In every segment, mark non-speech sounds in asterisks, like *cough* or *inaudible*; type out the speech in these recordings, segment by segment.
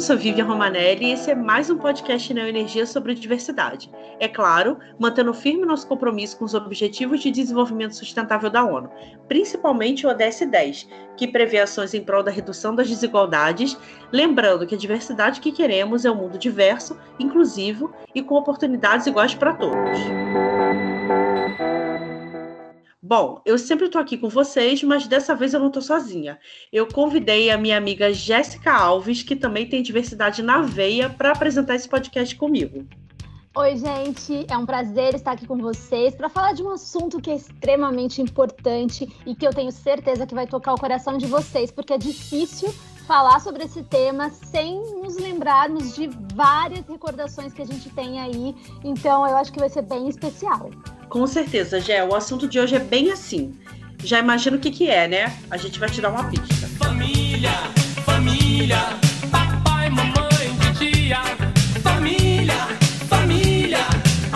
eu sou Vivian Romanelli e esse é mais um podcast Neo Energia sobre diversidade. É claro, mantendo firme nosso compromisso com os Objetivos de Desenvolvimento Sustentável da ONU, principalmente o ODS 10, que prevê ações em prol da redução das desigualdades, lembrando que a diversidade que queremos é um mundo diverso, inclusivo e com oportunidades iguais para todos. Bom, eu sempre estou aqui com vocês, mas dessa vez eu não estou sozinha. Eu convidei a minha amiga Jéssica Alves, que também tem diversidade na veia, para apresentar esse podcast comigo. Oi, gente, é um prazer estar aqui com vocês para falar de um assunto que é extremamente importante e que eu tenho certeza que vai tocar o coração de vocês, porque é difícil falar sobre esse tema sem nos lembrarmos de várias recordações que a gente tem aí. Então, eu acho que vai ser bem especial. Com certeza, Gé. O assunto de hoje é bem assim. Já imagina o que, que é, né? A gente vai te dar uma pista. Família, família, papai, mamãe, tia, família, família,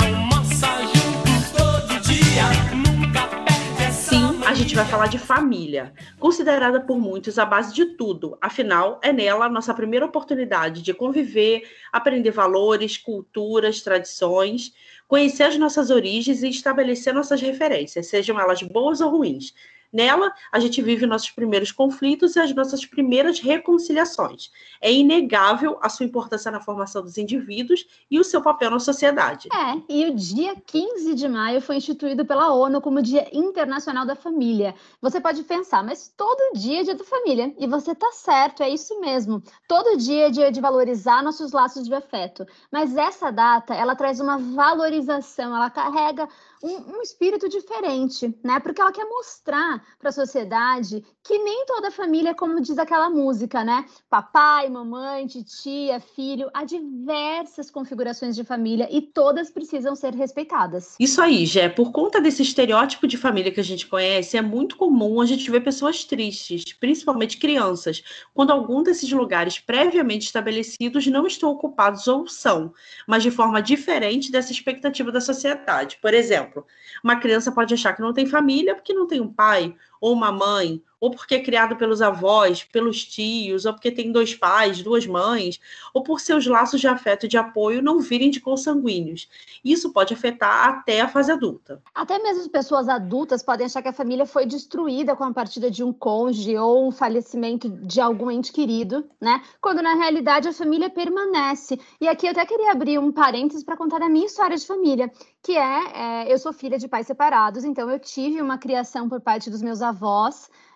almoça junto todo dia, nunca perde essa Sim, a gente vai falar de família, considerada por muitos a base de tudo. Afinal, é nela a nossa primeira oportunidade de conviver, aprender valores, culturas, tradições conhecer as nossas origens e estabelecer nossas referências, sejam elas boas ou ruins. Nela, a gente vive nossos primeiros conflitos e as nossas primeiras reconciliações. É inegável a sua importância na formação dos indivíduos e o seu papel na sociedade. É, e o dia 15 de maio foi instituído pela ONU como Dia Internacional da Família. Você pode pensar, mas todo dia é dia da família. E você tá certo, é isso mesmo. Todo dia é dia de valorizar nossos laços de afeto. Mas essa data, ela traz uma valorização, ela carrega um, um espírito diferente, né? Porque ela quer mostrar para a sociedade que nem toda família é como diz aquela música, né? Papai, mamãe, titia, filho, há diversas configurações de família e todas precisam ser respeitadas. Isso aí, Jé, por conta desse estereótipo de família que a gente conhece, é muito comum a gente ver pessoas tristes, principalmente crianças, quando algum desses lugares previamente estabelecidos não estão ocupados ou são, mas de forma diferente dessa expectativa da sociedade. Por exemplo, exemplo, uma criança pode achar que não tem família porque não tem um pai ou uma mãe ou porque é criado pelos avós, pelos tios, ou porque tem dois pais, duas mães, ou por seus laços de afeto e de apoio não virem de consanguíneos. Isso pode afetar até a fase adulta. Até mesmo pessoas adultas podem achar que a família foi destruída com a partida de um cônjuge ou um falecimento de algum ente querido, né? Quando na realidade a família permanece. E aqui eu até queria abrir um parênteses para contar a minha história de família, que é, é eu sou filha de pais separados, então eu tive uma criação por parte dos meus avós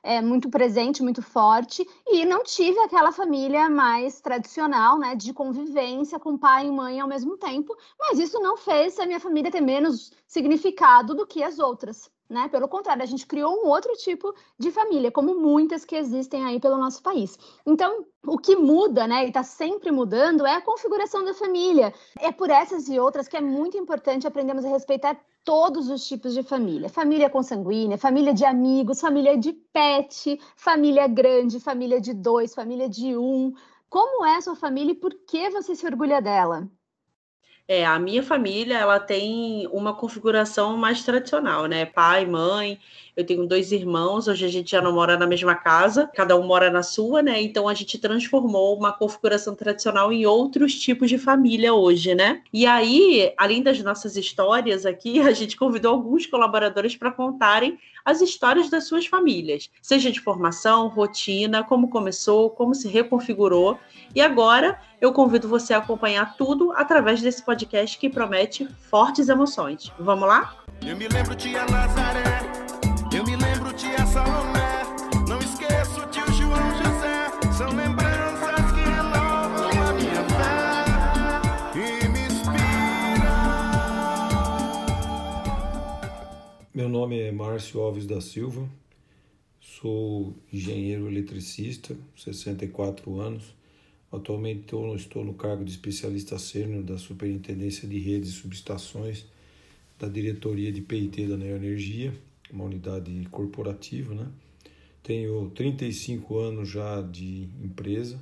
é, muito presente, muito forte, e não tive aquela família mais tradicional, né, de convivência com pai e mãe ao mesmo tempo, mas isso não fez a minha família ter menos significado do que as outras. Né? Pelo contrário, a gente criou um outro tipo de família, como muitas que existem aí pelo nosso país. Então, o que muda, né, e está sempre mudando, é a configuração da família. É por essas e outras que é muito importante aprendermos a respeitar todos os tipos de família: família consanguínea, família de amigos, família de pet, família grande, família de dois, família de um. Como é a sua família e por que você se orgulha dela? É, a minha família, ela tem uma configuração mais tradicional, né? Pai, mãe, eu tenho dois irmãos, hoje a gente já não mora na mesma casa, cada um mora na sua, né? Então a gente transformou uma configuração tradicional em outros tipos de família hoje, né? E aí, além das nossas histórias aqui, *laughs* a gente convidou alguns colaboradores para contarem as histórias das suas famílias, seja de formação, rotina, como começou, como se reconfigurou. E agora eu convido você a acompanhar tudo através desse podcast que promete fortes emoções. Vamos lá? Eu me lembro tia Nazaré, Meu nome é Márcio Alves da Silva, sou engenheiro eletricista, 64 anos Atualmente estou, no cargo de especialista sênior da Superintendência de Redes e Subestações da Diretoria de PIT da Neoenergia, uma unidade corporativa. Né? Tenho 35 anos já de empresa,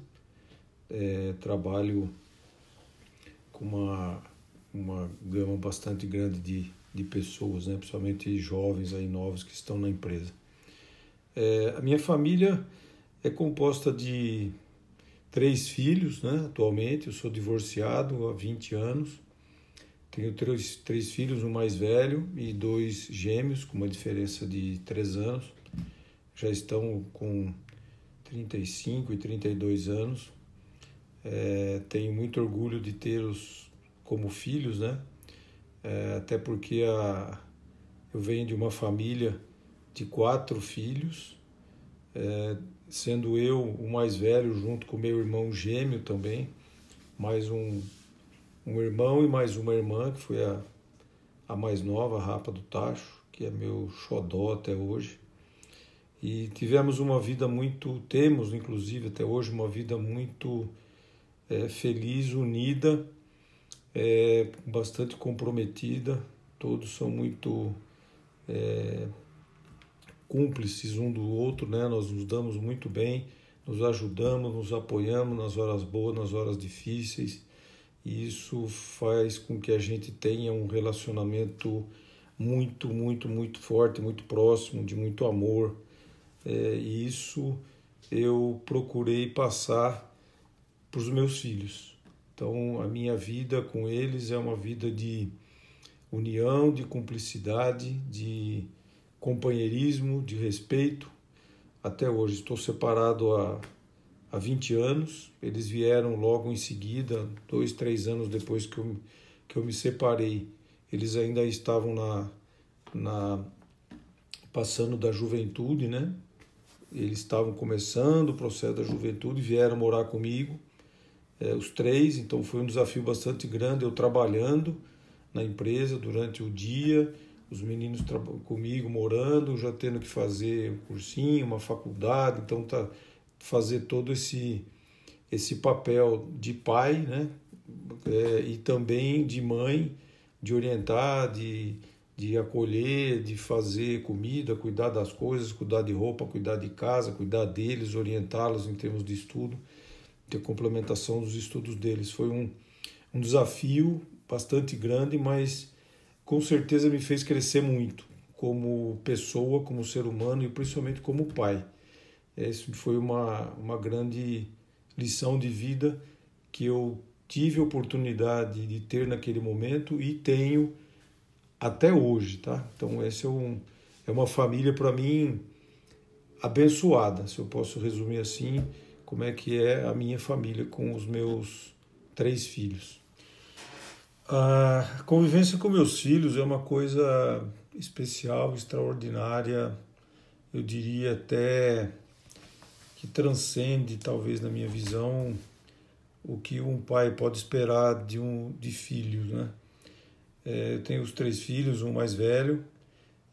é, trabalho com uma, uma gama bastante grande de, de pessoas, né? principalmente jovens aí novos que estão na empresa. É, a minha família é composta de três filhos, né? Atualmente, eu sou divorciado há 20 anos. Tenho três, três filhos, um mais velho e dois gêmeos, com uma diferença de três anos. Já estão com 35 e 32 anos. É, tenho muito orgulho de tê-los como filhos, né? É, até porque a, eu venho de uma família de quatro filhos, é, sendo eu o mais velho, junto com meu irmão gêmeo também, mais um, um irmão e mais uma irmã, que foi a, a mais nova, a Rapa do Tacho, que é meu xodó até hoje. E tivemos uma vida muito, temos inclusive até hoje, uma vida muito é, feliz, unida, é, bastante comprometida, todos são muito é, cúmplices um do outro, né? Nós nos damos muito bem, nos ajudamos, nos apoiamos nas horas boas, nas horas difíceis. E isso faz com que a gente tenha um relacionamento muito, muito, muito forte, muito próximo, de muito amor. É, e isso eu procurei passar para os meus filhos. Então, a minha vida com eles é uma vida de união, de cumplicidade, de companheirismo, de respeito. Até hoje estou separado há, há 20 anos. Eles vieram logo em seguida, dois, três anos depois que eu, que eu me separei. Eles ainda estavam na, na passando da juventude, né? Eles estavam começando o processo da juventude, vieram morar comigo, é, os três. Então foi um desafio bastante grande. Eu trabalhando na empresa durante o dia os meninos comigo morando, já tendo que fazer um cursinho, uma faculdade, então tá fazer todo esse esse papel de pai, né? É, e também de mãe, de orientar, de, de acolher, de fazer comida, cuidar das coisas, cuidar de roupa, cuidar de casa, cuidar deles, orientá-los em termos de estudo, ter complementação dos estudos deles. Foi um, um desafio bastante grande, mas com certeza me fez crescer muito como pessoa, como ser humano e principalmente como pai. Isso foi uma, uma grande lição de vida que eu tive a oportunidade de ter naquele momento e tenho até hoje, tá? Então esse é, um, é uma família para mim abençoada, se eu posso resumir assim, como é que é a minha família com os meus três filhos. A convivência com meus filhos é uma coisa especial, extraordinária, eu diria até que transcende, talvez na minha visão, o que um pai pode esperar de um de filhos, né? É, eu tenho os três filhos, um mais velho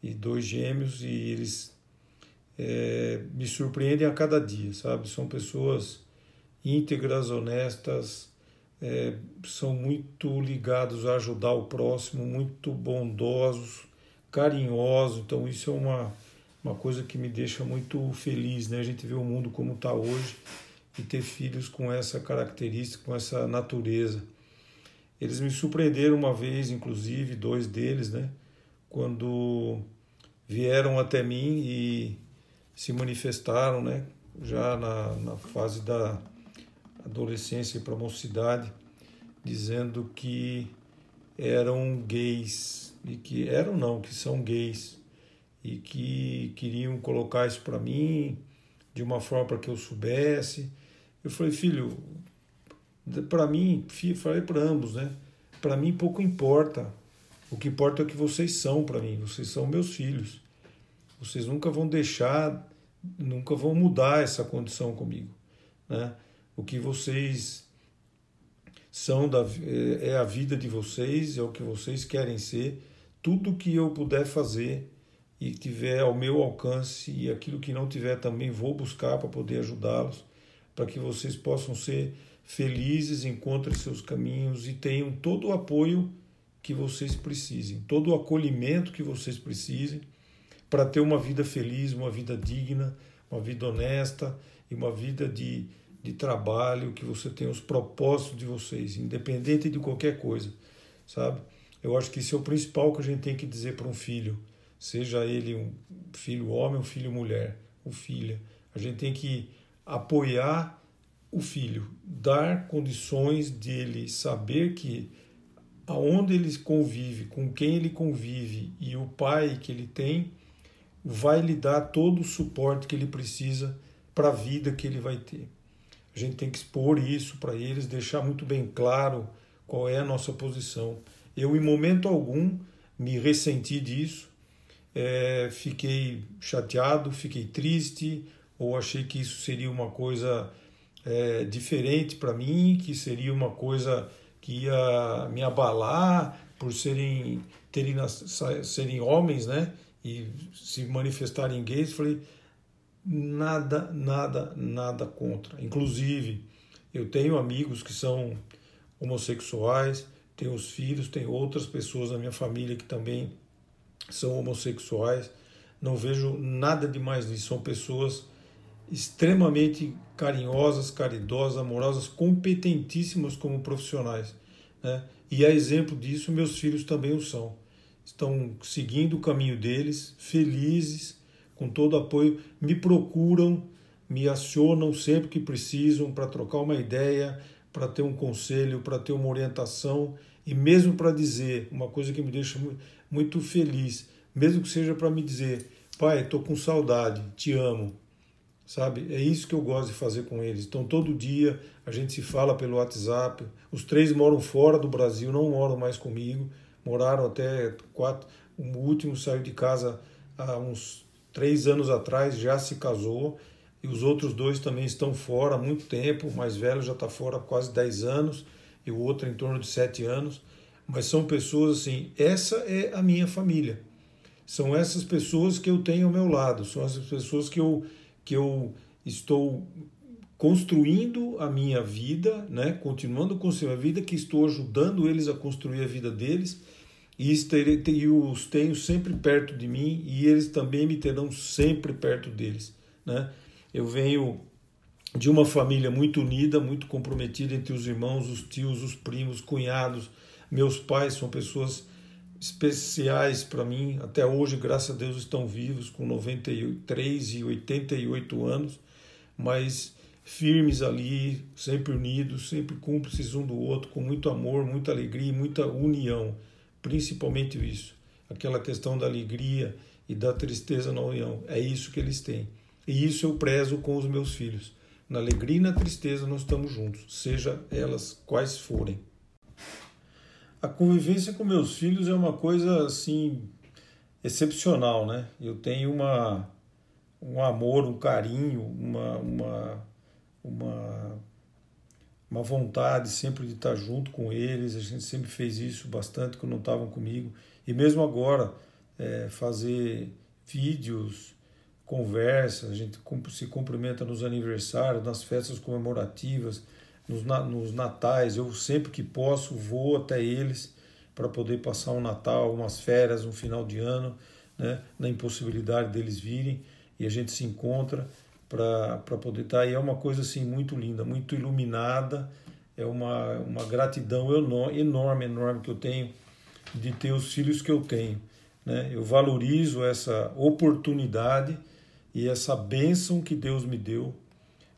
e dois gêmeos, e eles é, me surpreendem a cada dia, sabe? São pessoas íntegras, honestas, é, são muito ligados a ajudar o próximo, muito bondosos, carinhosos. Então, isso é uma, uma coisa que me deixa muito feliz, né? A gente vê o mundo como está hoje e ter filhos com essa característica, com essa natureza. Eles me surpreenderam uma vez, inclusive, dois deles, né? Quando vieram até mim e se manifestaram, né? Já na, na fase da adolescência para a mocidade, dizendo que eram gays e que eram não, que são gays e que queriam colocar isso para mim de uma forma para que eu soubesse. Eu falei, filho, para mim, falei para ambos, né? Para mim pouco importa. O que importa é o que vocês são para mim. Vocês são meus filhos. Vocês nunca vão deixar, nunca vão mudar essa condição comigo, né? o que vocês são da, é, é a vida de vocês, é o que vocês querem ser. Tudo que eu puder fazer e tiver ao meu alcance e aquilo que não tiver também vou buscar para poder ajudá-los, para que vocês possam ser felizes, encontrem seus caminhos e tenham todo o apoio que vocês precisem, todo o acolhimento que vocês precisem para ter uma vida feliz, uma vida digna, uma vida honesta e uma vida de de trabalho, que você tenha os propósitos de vocês, independente de qualquer coisa, sabe? Eu acho que isso é o principal que a gente tem que dizer para um filho, seja ele um filho homem, um filho mulher, ou filha. A gente tem que apoiar o filho, dar condições dele saber que aonde ele convive, com quem ele convive e o pai que ele tem, vai lhe dar todo o suporte que ele precisa para a vida que ele vai ter. A gente tem que expor isso para eles, deixar muito bem claro qual é a nossa posição. Eu, em momento algum, me ressenti disso, é, fiquei chateado, fiquei triste, ou achei que isso seria uma coisa é, diferente para mim, que seria uma coisa que ia me abalar por serem, terem, serem homens, né? E se manifestarem gays. Falei, nada, nada, nada contra. Inclusive, eu tenho amigos que são homossexuais, tenho os filhos, tenho outras pessoas na minha família que também são homossexuais. Não vejo nada demais nisso. São pessoas extremamente carinhosas, caridosas, amorosas, competentíssimas como profissionais. Né? E a exemplo disso, meus filhos também o são. Estão seguindo o caminho deles, felizes, com todo apoio, me procuram, me acionam sempre que precisam para trocar uma ideia, para ter um conselho, para ter uma orientação e mesmo para dizer uma coisa que me deixa muito feliz, mesmo que seja para me dizer, pai, estou com saudade, te amo, sabe? É isso que eu gosto de fazer com eles. Então todo dia a gente se fala pelo WhatsApp. Os três moram fora do Brasil, não moram mais comigo, moraram até quatro. O último saiu de casa há uns três anos atrás, já se casou. E os outros dois também estão fora há muito tempo. O mais velho já está fora há quase 10 anos e o outro em torno de 7 anos. Mas são pessoas assim, essa é a minha família. São essas pessoas que eu tenho ao meu lado, são essas pessoas que eu, que eu estou construindo a minha vida, né? continuando construir a vida, que estou ajudando eles a construir a vida deles e os tenho sempre perto de mim e eles também me terão sempre perto deles. Né? Eu venho de uma família muito unida, muito comprometida entre os irmãos, os tios, os primos, cunhados. Meus pais são pessoas especiais para mim. Até hoje, graças a Deus, estão vivos com 93 e 88 anos, mas firmes ali, sempre unidos, sempre cúmplices um do outro, com muito amor, muita alegria e muita união principalmente isso, aquela questão da alegria e da tristeza na união. É isso que eles têm. E isso eu prezo com os meus filhos. Na alegria e na tristeza nós estamos juntos, seja elas quais forem. A convivência com meus filhos é uma coisa assim excepcional, né? Eu tenho uma um amor, um carinho, uma uma uma uma vontade sempre de estar junto com eles. A gente sempre fez isso bastante quando não estavam comigo. E mesmo agora, é, fazer vídeos, conversas, a gente se cumprimenta nos aniversários, nas festas comemorativas, nos, nos natais. Eu sempre que posso vou até eles para poder passar um Natal, umas férias, um final de ano, né, na impossibilidade deles virem e a gente se encontra para poder estar. Tá, e é uma coisa assim muito linda, muito iluminada. É uma, uma gratidão enorme, enorme que eu tenho de ter os filhos que eu tenho. Né? Eu valorizo essa oportunidade e essa bênção que Deus me deu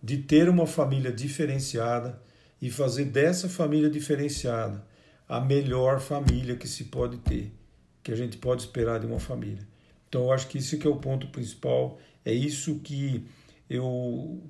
de ter uma família diferenciada e fazer dessa família diferenciada a melhor família que se pode ter, que a gente pode esperar de uma família. Então eu acho que isso que é o ponto principal, é isso que eu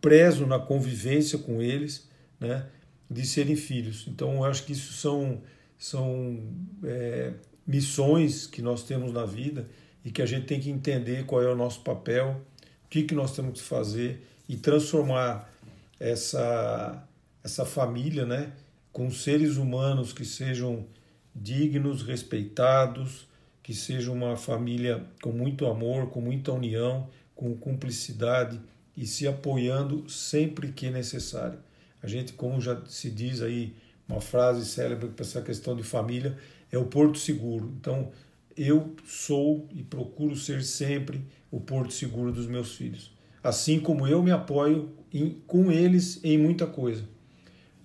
prezo na convivência com eles, né, de serem filhos. Então, eu acho que isso são, são é, missões que nós temos na vida e que a gente tem que entender qual é o nosso papel, o que, que nós temos que fazer e transformar essa, essa família né, com seres humanos que sejam dignos, respeitados, que seja uma família com muito amor, com muita união, com cumplicidade e se apoiando sempre que necessário. A gente, como já se diz aí, uma frase célebre para essa questão de família, é o porto seguro. Então, eu sou e procuro ser sempre o porto seguro dos meus filhos. Assim como eu me apoio em, com eles em muita coisa.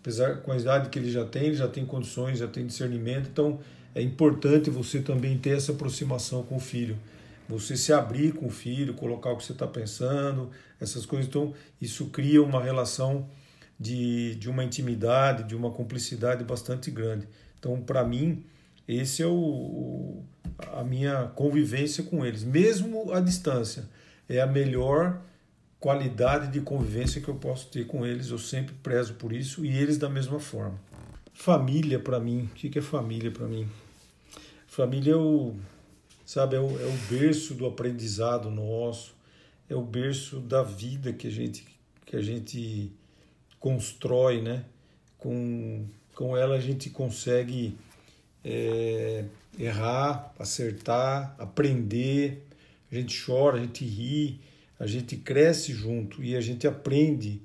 Apesar com a idade que ele já tem, ele já tem condições, já tem discernimento, então é importante você também ter essa aproximação com o filho você se abrir com o filho, colocar o que você está pensando, essas coisas. Então, isso cria uma relação de, de uma intimidade, de uma cumplicidade bastante grande. Então, para mim, esse é o, a minha convivência com eles, mesmo à distância. É a melhor qualidade de convivência que eu posso ter com eles. Eu sempre prezo por isso e eles da mesma forma. Família para mim, o que é família para mim? Família é o, sabe, é o, é o berço do aprendizado nosso, é o berço da vida que a gente que a gente constrói, né? Com, com ela a gente consegue é, errar, acertar, aprender. A gente chora, a gente ri, a gente cresce junto e a gente aprende,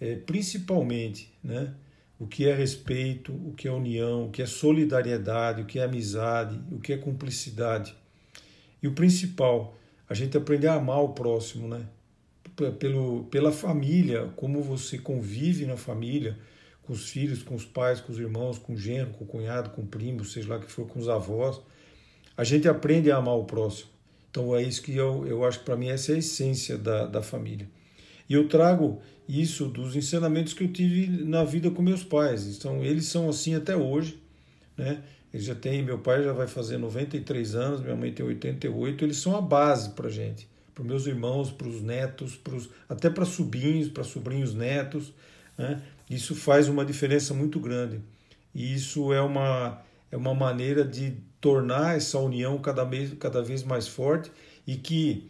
é, principalmente, né? O que é respeito, o que é união, o que é solidariedade, o que é amizade, o que é cumplicidade. E o principal, a gente aprende a amar o próximo, né? Pelo, pela família, como você convive na família, com os filhos, com os pais, com os irmãos, com o genro, com o cunhado, com o primo, seja lá que for, com os avós, a gente aprende a amar o próximo. Então é isso que eu, eu acho que para mim essa é a essência da, da família. E eu trago isso dos ensinamentos que eu tive na vida com meus pais. Então eles são assim até hoje, né? Eles já têm, meu pai já vai fazer 93 anos, minha mãe tem 88, eles são a base para gente, para meus irmãos, para os netos, pros, até para sobrinhos, para sobrinhos netos, né? Isso faz uma diferença muito grande. E isso é uma, é uma maneira de tornar essa união cada vez, cada vez mais forte e que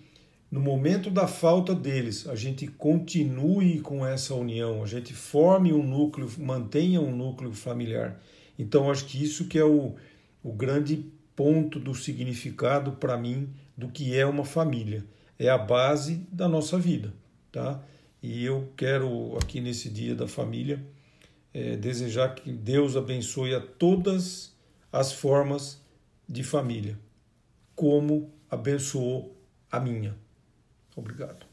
no momento da falta deles, a gente continue com essa união, a gente forme um núcleo, mantenha um núcleo familiar. Então, acho que isso que é o, o grande ponto do significado para mim do que é uma família. É a base da nossa vida, tá? E eu quero, aqui nesse Dia da Família, é, desejar que Deus abençoe a todas as formas de família, como abençoou a minha. Obrigado.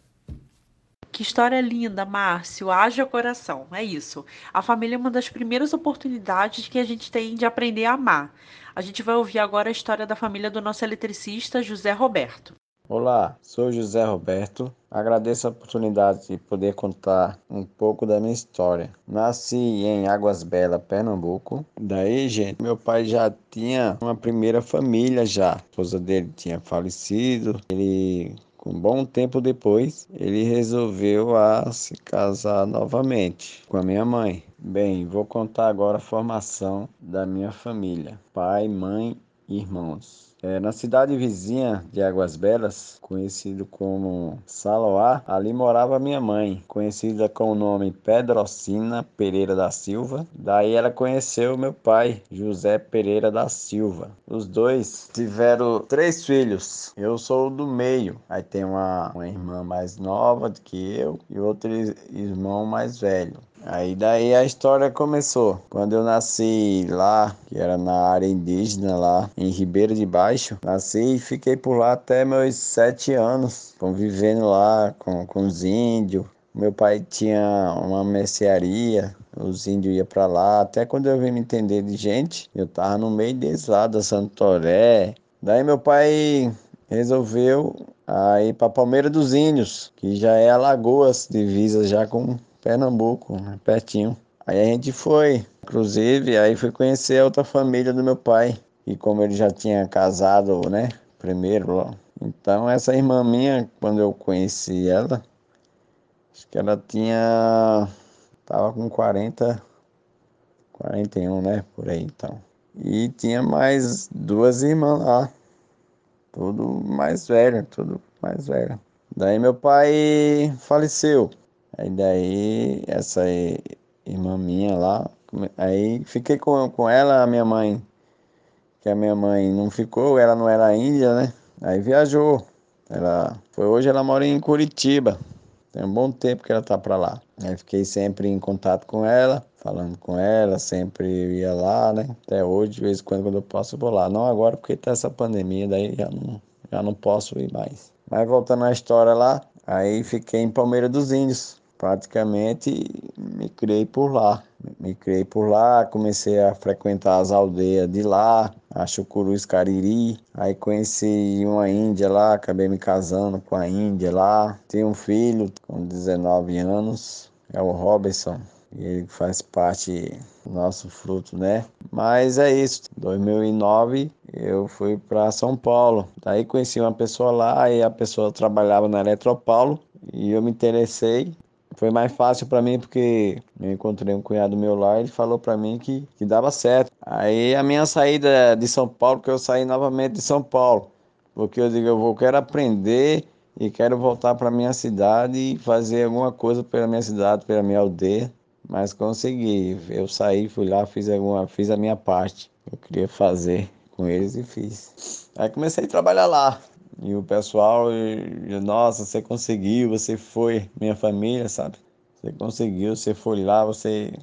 Que história linda, Márcio. Haja coração. É isso. A família é uma das primeiras oportunidades que a gente tem de aprender a amar. A gente vai ouvir agora a história da família do nosso eletricista José Roberto. Olá, sou José Roberto. Agradeço a oportunidade de poder contar um pouco da minha história. Nasci em Águas Belas, Pernambuco. Daí, gente, meu pai já tinha uma primeira família já. A esposa dele tinha falecido. Ele um bom tempo depois, ele resolveu a se casar novamente com a minha mãe. Bem, vou contar agora a formação da minha família: pai, mãe irmãos. É, na cidade vizinha de Águas Belas, conhecido como Saloá, ali morava minha mãe, conhecida com o nome Pedrocina Pereira da Silva. Daí ela conheceu meu pai, José Pereira da Silva. Os dois tiveram três filhos. Eu sou do meio. Aí tem uma, uma irmã mais nova do que eu e outro irmão mais velho. Aí daí a história começou. Quando eu nasci lá, que era na área indígena lá em Ribeiro de Baixo, nasci e fiquei por lá até meus sete anos, convivendo lá com, com os índios. Meu pai tinha uma mercearia, os índios iam para lá. Até quando eu vim me entender de gente, eu tava no meio deles lá, da Santoré. Daí meu pai resolveu ir para Palmeira dos Índios, que já é Alagoas, divisa já com Pernambuco, né, pertinho. Aí a gente foi, inclusive, aí fui conhecer a outra família do meu pai. E como ele já tinha casado, né, primeiro, então essa irmã minha, quando eu conheci ela, acho que ela tinha, tava com 40, 41, né, por aí então. E tinha mais duas irmãs lá, tudo mais velho, tudo mais velho. Daí meu pai faleceu. Aí daí essa irmã minha lá, aí fiquei com, com ela, a minha mãe, que a minha mãe não ficou, ela não era índia, né? Aí viajou. Ela foi hoje ela mora em Curitiba. Tem um bom tempo que ela tá para lá. Aí fiquei sempre em contato com ela, falando com ela, sempre ia lá, né? Até hoje, de vez em quando, quando eu posso, eu vou lá. Não agora porque tá essa pandemia, daí já não, já não posso ir mais. Mas voltando à história lá, aí fiquei em Palmeira dos Índios praticamente me criei por lá. Me criei por lá, comecei a frequentar as aldeias de lá, a Chucuruz Cariri. Aí conheci uma índia lá, acabei me casando com a índia lá. Tenho um filho com 19 anos, é o Robertson. E ele faz parte do nosso fruto, né? Mas é isso. 2009 eu fui para São Paulo. Daí conheci uma pessoa lá e a pessoa trabalhava na Eletropaulo e eu me interessei foi mais fácil para mim porque eu encontrei um cunhado meu lá e ele falou para mim que, que dava certo. Aí a minha saída de São Paulo, que eu saí novamente de São Paulo, porque eu digo, eu vou, quero aprender e quero voltar para minha cidade e fazer alguma coisa pela minha cidade, pela minha aldeia. Mas consegui. Eu saí, fui lá, fiz alguma, fiz a minha parte. Eu queria fazer com eles e fiz. Aí comecei a trabalhar lá. E o pessoal, e, nossa, você conseguiu, você foi, minha família, sabe? Você conseguiu, você foi lá, você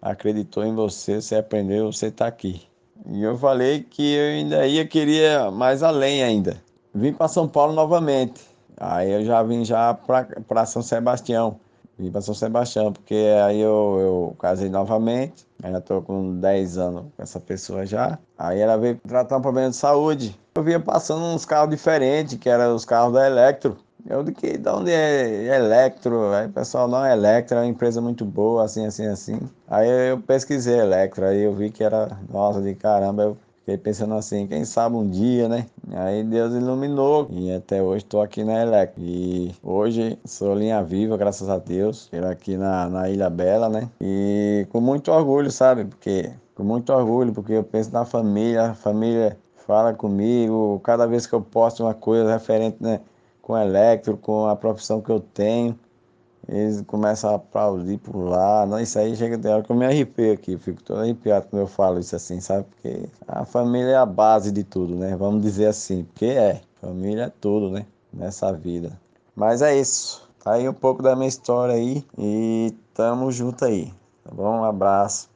acreditou em você, você aprendeu, você está aqui. E eu falei que eu ainda ia, queria mais além ainda. Vim para São Paulo novamente. Aí eu já vim já para São Sebastião. Vim para São Sebastião, porque aí eu, eu casei novamente. Ainda estou com 10 anos com essa pessoa já. Aí ela veio tratar um problema de saúde. Eu vinha passando uns carros diferentes, que eram os carros da Electro. Eu de que de onde é Electro? Aí o pessoal, não, Electro é uma empresa muito boa, assim, assim, assim. Aí eu pesquisei Electro, aí eu vi que era, nossa, de caramba, eu Fiquei pensando assim, quem sabe um dia, né? Aí Deus iluminou e até hoje estou aqui na Elec. E hoje sou linha viva, graças a Deus, aqui na, na Ilha Bela, né? E com muito orgulho, sabe? Porque com muito orgulho, porque eu penso na família, a família fala comigo, cada vez que eu posto uma coisa referente, né, com elétrico, com a profissão que eu tenho, eles começam a aplaudir lá. Não, isso aí chega de hora que eu me arrepio aqui, fico todo arrepiado quando eu falo isso assim, sabe? Porque a família é a base de tudo, né? Vamos dizer assim, porque é, família é tudo, né? Nessa vida. Mas é isso. Tá aí um pouco da minha história aí e tamo junto aí. Tá bom? Um abraço.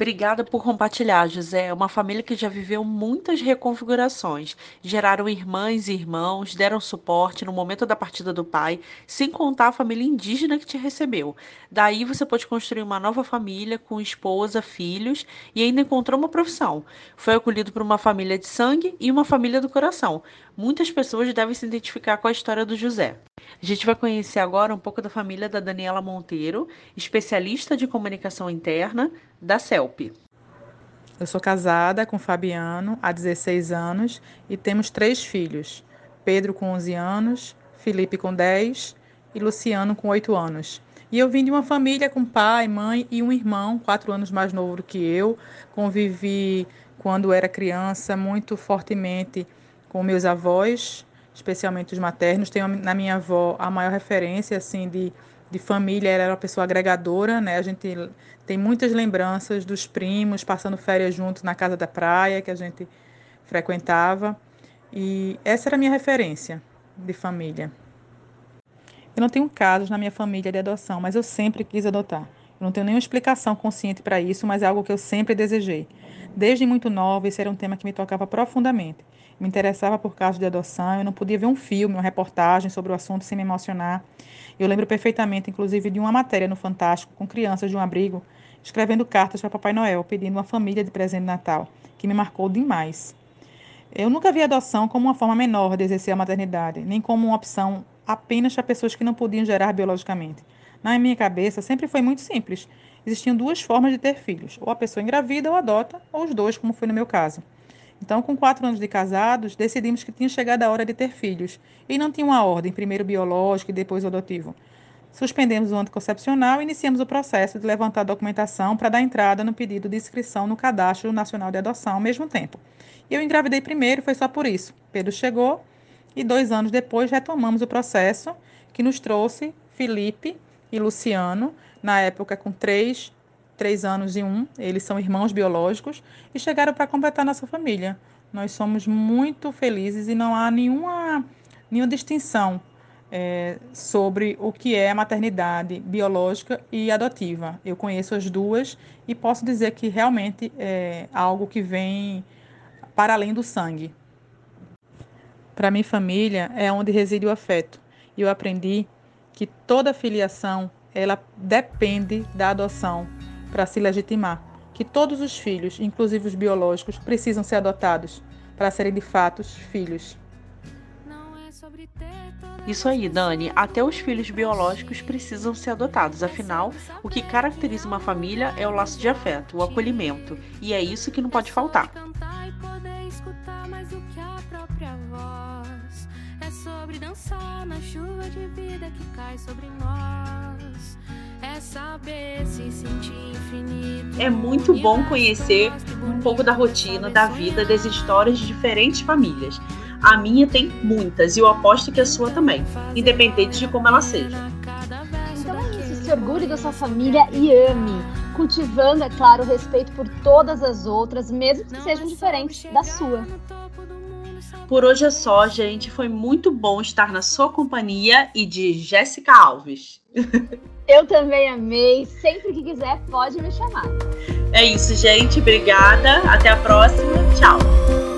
Obrigada por compartilhar, José. É uma família que já viveu muitas reconfigurações. Geraram irmãs e irmãos, deram suporte no momento da partida do pai, sem contar a família indígena que te recebeu. Daí você pode construir uma nova família com esposa, filhos e ainda encontrou uma profissão. Foi acolhido por uma família de sangue e uma família do coração. Muitas pessoas devem se identificar com a história do José. A gente vai conhecer agora um pouco da família da Daniela Monteiro, especialista de comunicação interna da CELP. Eu sou casada com Fabiano há 16 anos e temos três filhos: Pedro com 11 anos, Felipe com 10 e Luciano com 8 anos. E eu vim de uma família com pai, mãe e um irmão, quatro anos mais novo do que eu. Convivi quando era criança muito fortemente com meus avós, especialmente os maternos. Tenho na minha avó a maior referência assim de, de família, ela era uma pessoa agregadora, né? A gente tem muitas lembranças dos primos passando férias juntos na casa da praia que a gente frequentava. E essa era a minha referência de família. Eu não tenho casos na minha família de adoção, mas eu sempre quis adotar. Eu não tenho nenhuma explicação consciente para isso, mas é algo que eu sempre desejei. Desde muito nova, esse era um tema que me tocava profundamente me interessava por casos de adoção, eu não podia ver um filme, uma reportagem sobre o assunto sem me emocionar. Eu lembro perfeitamente, inclusive, de uma matéria no Fantástico com crianças de um abrigo escrevendo cartas para Papai Noel, pedindo uma família de presente de Natal, que me marcou demais. Eu nunca vi adoção como uma forma menor de exercer a maternidade, nem como uma opção apenas para pessoas que não podiam gerar biologicamente. Na minha cabeça, sempre foi muito simples. Existiam duas formas de ter filhos: ou a pessoa engravida ou adota, ou os dois, como foi no meu caso. Então, com quatro anos de casados, decidimos que tinha chegado a hora de ter filhos. E não tinha uma ordem, primeiro biológico e depois adotivo. Suspendemos o anticoncepcional e iniciamos o processo de levantar a documentação para dar entrada no pedido de inscrição no Cadastro Nacional de Adoção ao mesmo tempo. Eu engravidei primeiro, foi só por isso. Pedro chegou e dois anos depois retomamos o processo que nos trouxe Felipe e Luciano, na época com três três anos e um, eles são irmãos biológicos e chegaram para completar nossa família. Nós somos muito felizes e não há nenhuma, nenhuma distinção é, sobre o que é maternidade biológica e adotiva. Eu conheço as duas e posso dizer que realmente é algo que vem para além do sangue. Para minha família é onde reside o afeto. E eu aprendi que toda filiação ela depende da adoção para se legitimar. Que todos os filhos, inclusive os biológicos, precisam ser adotados para serem de fato filhos. Isso aí, Dani. Até os filhos biológicos precisam ser adotados. Afinal, o que caracteriza uma família é o laço de afeto, o acolhimento. E é isso que não pode faltar. É sobre dançar na chuva de vida que cai sobre nós. É muito bom conhecer um pouco da rotina, da vida, das histórias de diferentes famílias. A minha tem muitas e eu aposto que a sua também, independente de como ela seja. Então é isso, se orgulhe da sua família e ame, cultivando, é claro, o respeito por todas as outras, mesmo que sejam diferentes da sua. Por hoje é só, gente. Foi muito bom estar na sua companhia e de Jéssica Alves. Eu também amei. Sempre que quiser, pode me chamar. É isso, gente. Obrigada. Até a próxima. Tchau.